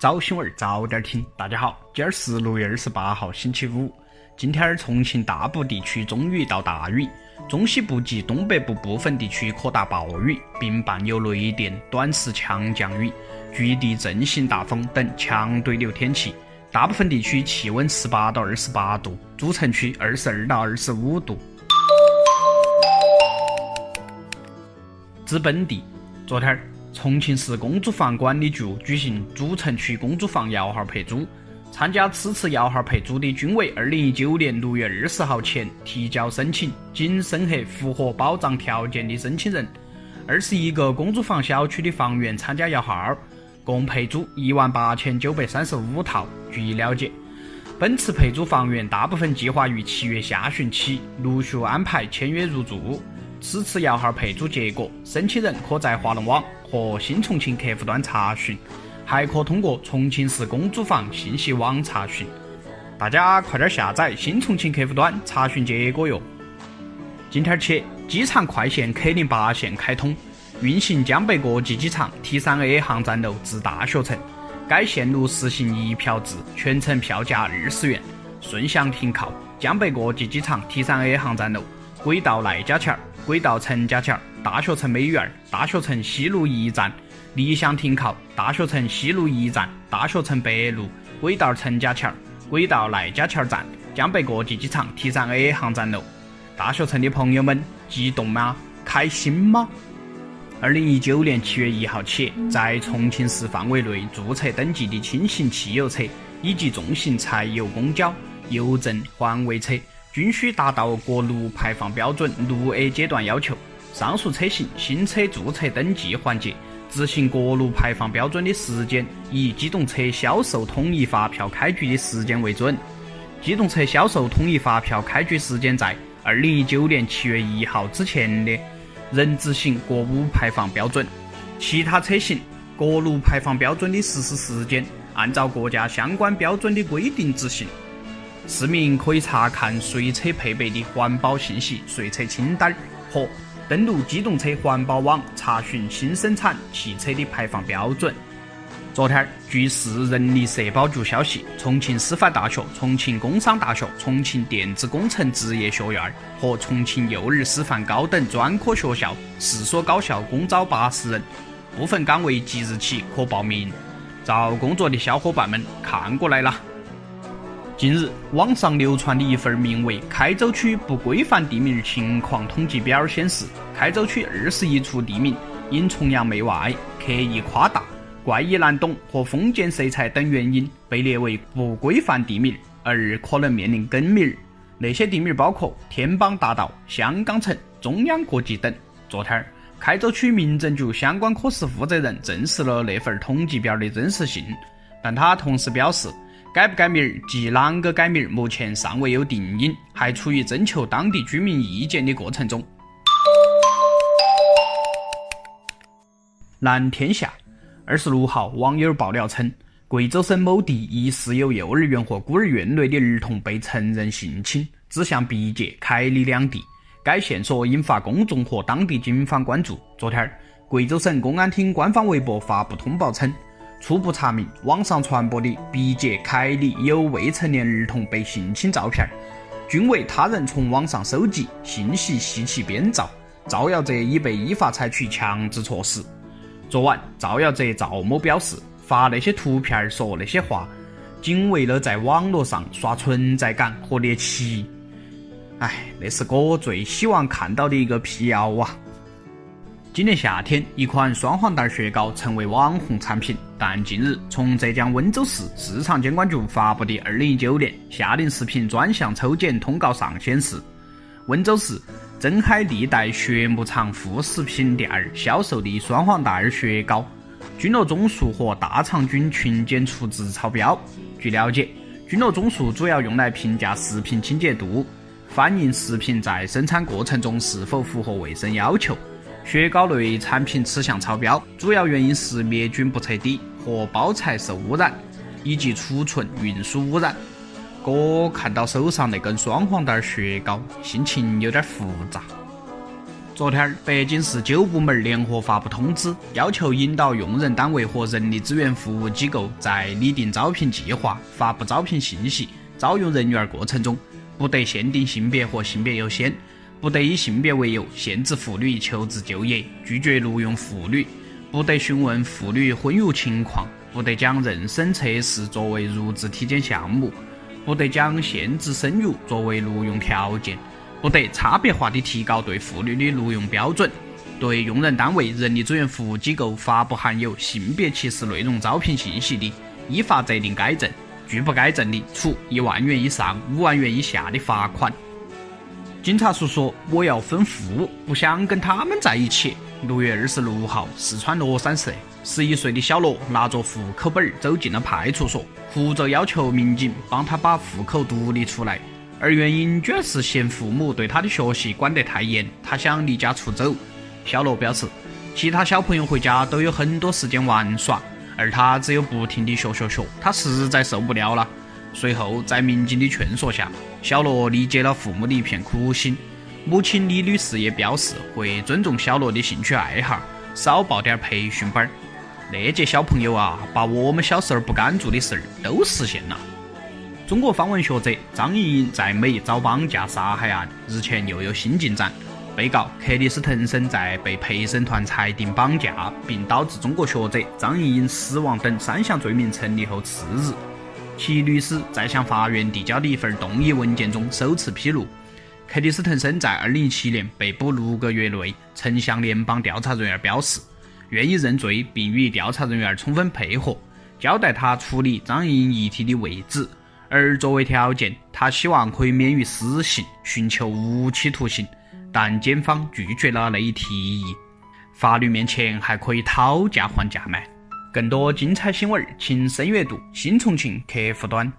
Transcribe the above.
早新闻早点听，大家好，今儿是六月二十八号，星期五。今天重庆大部地区中雨到大雨，中西部及东北部部分地区可达暴雨，并伴有雷电、短时强降雨、局地阵性大风等强对流天气。大部分地区气温十八到二十八度，主城区二十二到二十五度。知本地，昨天儿。重庆市公租房管理局举行主城区公租房摇号配租，参加此次摇号配租的均为二零一九年六月二十号前提交申请、仅审核符合保障条件的申请人。二十一个公租房小区的房源参加摇号，共配租一万八千九百三十五套。据了解，本次配租房源大部分计划于七月下旬起陆续安排签约入住。此次摇号配租结果，申请人可在华龙网。和新重庆客户端查询，还可通过重庆市公租房信息网查询。大家快点下载新重庆客户端查询结果哟！今天起，机场快线 K 零八线开通，运行江北国际机场 T 三 A 航站楼至大学城。该线路实行一票制，全程票价二十元，顺向停靠江北国际机场 T 三 A 航站楼、轨道赖家桥、轨道陈家桥。大学城美院、大学城西路一站逆向停靠大学城西路一站、大学城北路轨道陈家桥、轨道赖家桥站、江北国际机场 T 三 A 航站楼。大学城的朋友们，激动吗？开心吗？二零一九年七月一号起，在重庆市范围内注册登记的轻型汽油车以及重型柴油公交、邮政环卫车，均需达到国六排放标准六 A 阶段要求。上述车型新车注册登记环节执行国六排放标准的时间，以机动车销售统一发票开具的时间为准。机动车销售统一发票开具时间在二零一九年七月一号之前的，仍执行国五排放标准。其他车型国六排放标准的实施时间，按照国家相关标准的规定执行。市民可以查看随车配备的环保信息随车清单和。登录机动车环保网查询新生产汽车的排放标准。昨天，据市人力社保局消息，重庆师范大学、重庆工商大学、重庆电子工程职业学院和重庆幼儿师范高等专科学校四所高校共招八十人，部分岗位即日起可报名。找工作的小伙伴们看过来了。近日，网上流传的一份名为《开州区不规范地名情况统计表》显示，开州区二十一处地名因崇洋媚外、刻意夸大、怪异难懂和封建色彩等原因被列为不规范地名，而可能面临更名。那些地名包括天邦大道、香港城、中央国际等。昨天，开州区民政局相关科室负责人证实了那份统计表的真实性，但他同时表示。改不改名儿及啷个改名儿，目前尚未有定音，还处于征求当地居民意见的过程中。蓝天下，二十六号，网友爆料称，贵州省某地疑似有幼儿园和孤儿院内的儿童被成人性侵，指向毕节、凯里两地。该线索引发公众和当地警方关注。昨天，贵州省公安厅官方微博发布通报称。初步查明，网上传播的毕节、凯里有未成年儿童被性侵照片，均为他人从网上收集信息系其编造，造谣者已被依法采取强制措施。昨晚，造谣者赵某表示，发那些图片、说那些话，仅为了在网络上刷存在感和猎奇。哎，那是我最希望看到的一个辟谣啊！今年夏天，一款双黄蛋雪糕成为网红产品。但近日，从浙江温州市市场监管局发布的《二零一九年夏令食品专项抽检通告》上显示，温州市真海历代雪牧场副食品店销售的双黄蛋雪糕菌落总数和大肠菌群检出值超标。据了解，菌落总数主要用来评价食品清洁度，反映食品在生产过程中是否符合卫生要求。雪糕类产品此项超标，主要原因是灭菌不彻底和包材受污染，以及储存运输污染。哥看到手上那根双黄蛋雪糕，心情有点复杂。昨天，北京市九部门联合发布通知，要求引导用人单位和人力资源服务机构在拟定招聘计划、发布招聘信息、招用人员过程中，不得限定性别和性别优先，不得以性别为由限制妇女求职就业、拒绝录用妇女，不得询问妇女婚育情况，不得将妊娠测试作为入职体检项目，不得将限制生育作为录用条件。不得差别化地提高对妇女的录用标准，对用人单位、人力资源服务机构发布含有性别歧视内容招聘信息的，依法责令该正；拒不该正的，处一万元以上五万元以下的罚款。警察叔叔，我要分户，不想跟他们在一起。六月二十六号，四川乐山市，十一岁的小罗拿着户口本走进了派出所，哭着要求民警帮他把户口独立出来。而原因居然是嫌父母对他的学习管得太严，他想离家出走。小罗表示，其他小朋友回家都有很多时间玩耍，而他只有不停地学学学，他实在受不了了。随后，在民警的劝说下，小罗理解了父母的一片苦心。母亲李女士也表示会尊重小罗的兴趣爱好，少报点培训班。那届小朋友啊，把我们小时候不敢做的事儿都实现了。中国方文学者张莹莹在美遭绑架杀害案日前又有新进展。被告克里斯滕森在被陪审团裁定绑架并导致中国学者张莹莹死亡等三项罪名成立后次日，其律师在向法院递交的一份动议文件中首次披露，克里斯滕森在2017年被捕六个月内曾向联邦调查人员表示愿意认罪，并与调查人员充分配合，交代他处理张莹遗体的位置。而作为条件，他希望可以免于死刑，寻求无期徒刑，但检方拒绝了那一提议。法律面前还可以讨价还价吗？更多精彩新闻，请深阅读新重庆客户端。